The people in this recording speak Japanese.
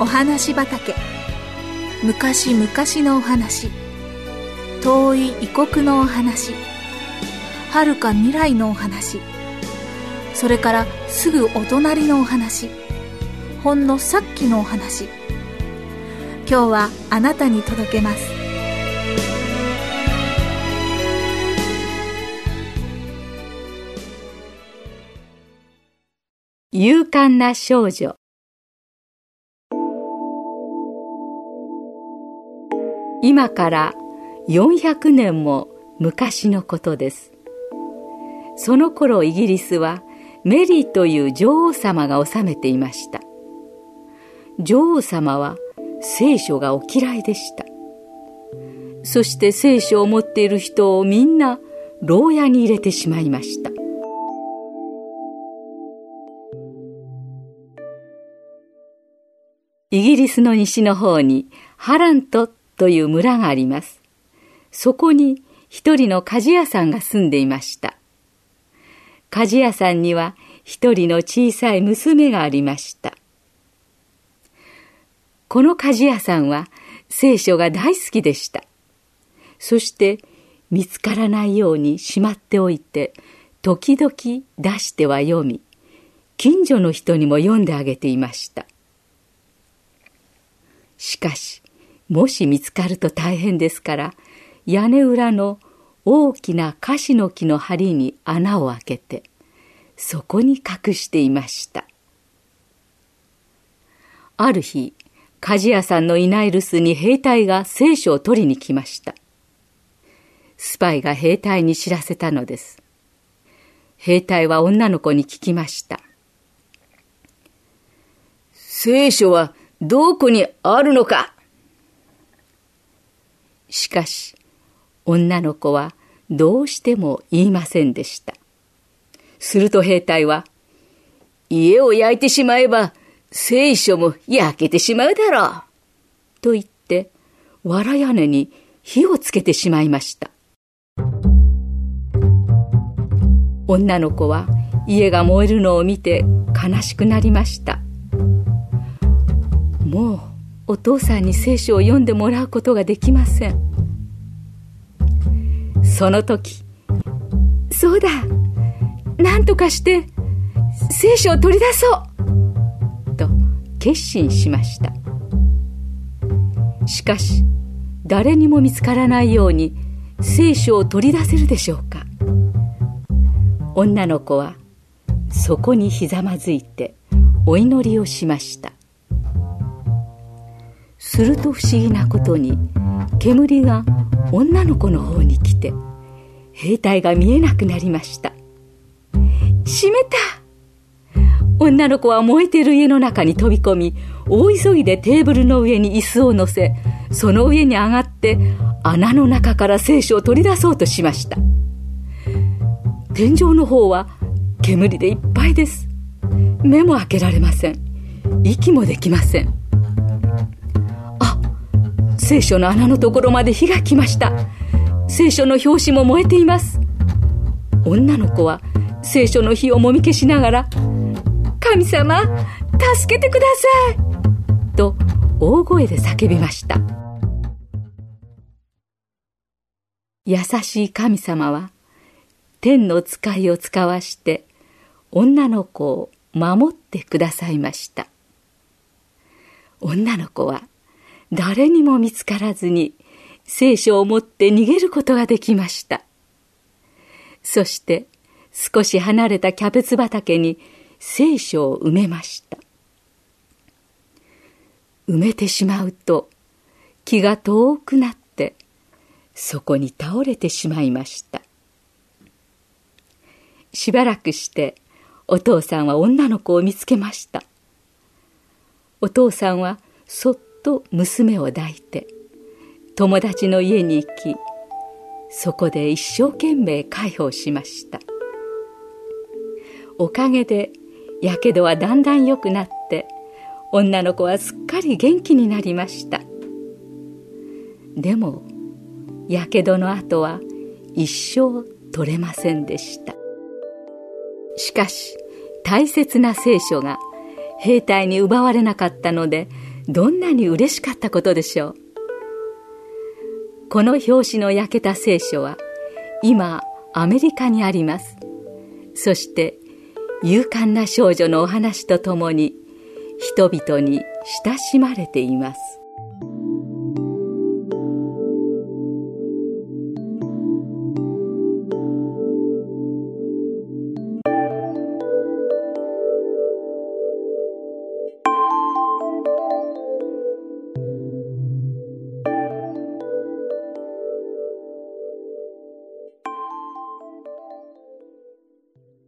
お話畑。昔々のお話。遠い異国のお話。遥か未来のお話。それからすぐお隣のお話。ほんのさっきのお話。今日はあなたに届けます。勇敢な少女。今から400年も昔のことです。その頃イギリスはメリーという女王様が治めていました。女王様は聖書がお嫌いでした。そして聖書を持っている人をみんな牢屋に入れてしまいました。イギリスの西の方にハラントという村があります。そこに一人の鍛冶屋さんが住んでいました。鍛冶屋さんには一人の小さい娘がありました。この鍛冶屋さんは聖書が大好きでした。そして見つからないようにしまっておいて、時々出しては読み、近所の人にも読んであげていました。しかし、もし見つかると大変ですから、屋根裏の大きなカシの木の梁に穴を開けて、そこに隠していました。ある日、鍛冶屋さんのいない留守に兵隊が聖書を取りに来ました。スパイが兵隊に知らせたのです。兵隊は女の子に聞きました。聖書はどこにあるのか？しかし、女の子はどうしても言いませんでした。すると兵隊は、家を焼いてしまえば、聖書も焼けてしまうだろう。と言って、藁屋根に火をつけてしまいました。女の子は家が燃えるのを見て悲しくなりました。もうお父さんに聖書を読んでもらうことができません。その時そうだ何とかして聖書を取り出そうと決心しました。しかし誰にも見つからないように聖書を取り出せるでしょうか。女の子はそこにひざまずいてお祈りをしました。すると不思議なことに煙が女の子の方に来て兵隊が見えなくなりました閉めた！女の子は燃えてる家の中に飛び込み大急ぎでテーブルの上に椅子を乗せその上に上がって穴の中から聖書を取り出そうとしました。天井の方は煙でいっぱいです。目も開けられません。息もできません。聖書の穴のところまで火が来ました。聖書の表紙も燃えています。女の子は聖書の火をもみ消しながら「神様助けてください!」と大声で叫びました。優しい神様は天の使いを使わして女の子を守ってくださいました。女の子は誰にも見つからずに聖書を持って逃げることができました。そして少し離れたキャベツ畑に聖書を埋めました。埋めてしまうと気が遠くなってそこに倒れてしまいました。しばらくしてお父さんは女の子を見つけました。お父さんはそっと娘を抱いて友達の家に行きそこで一生懸命介抱しました。おかげでやけどはだんだん良くなって女の子はすっかり元気になりました。でもやけどの後は一生取れませんでした。しかし大切な聖書が兵隊に奪われなかったのでどんなに嬉しかったことでしょう。この表紙の焼けた聖書は今アメリカにあります。そして勇敢な少女のお話とともに人々に親しまれています。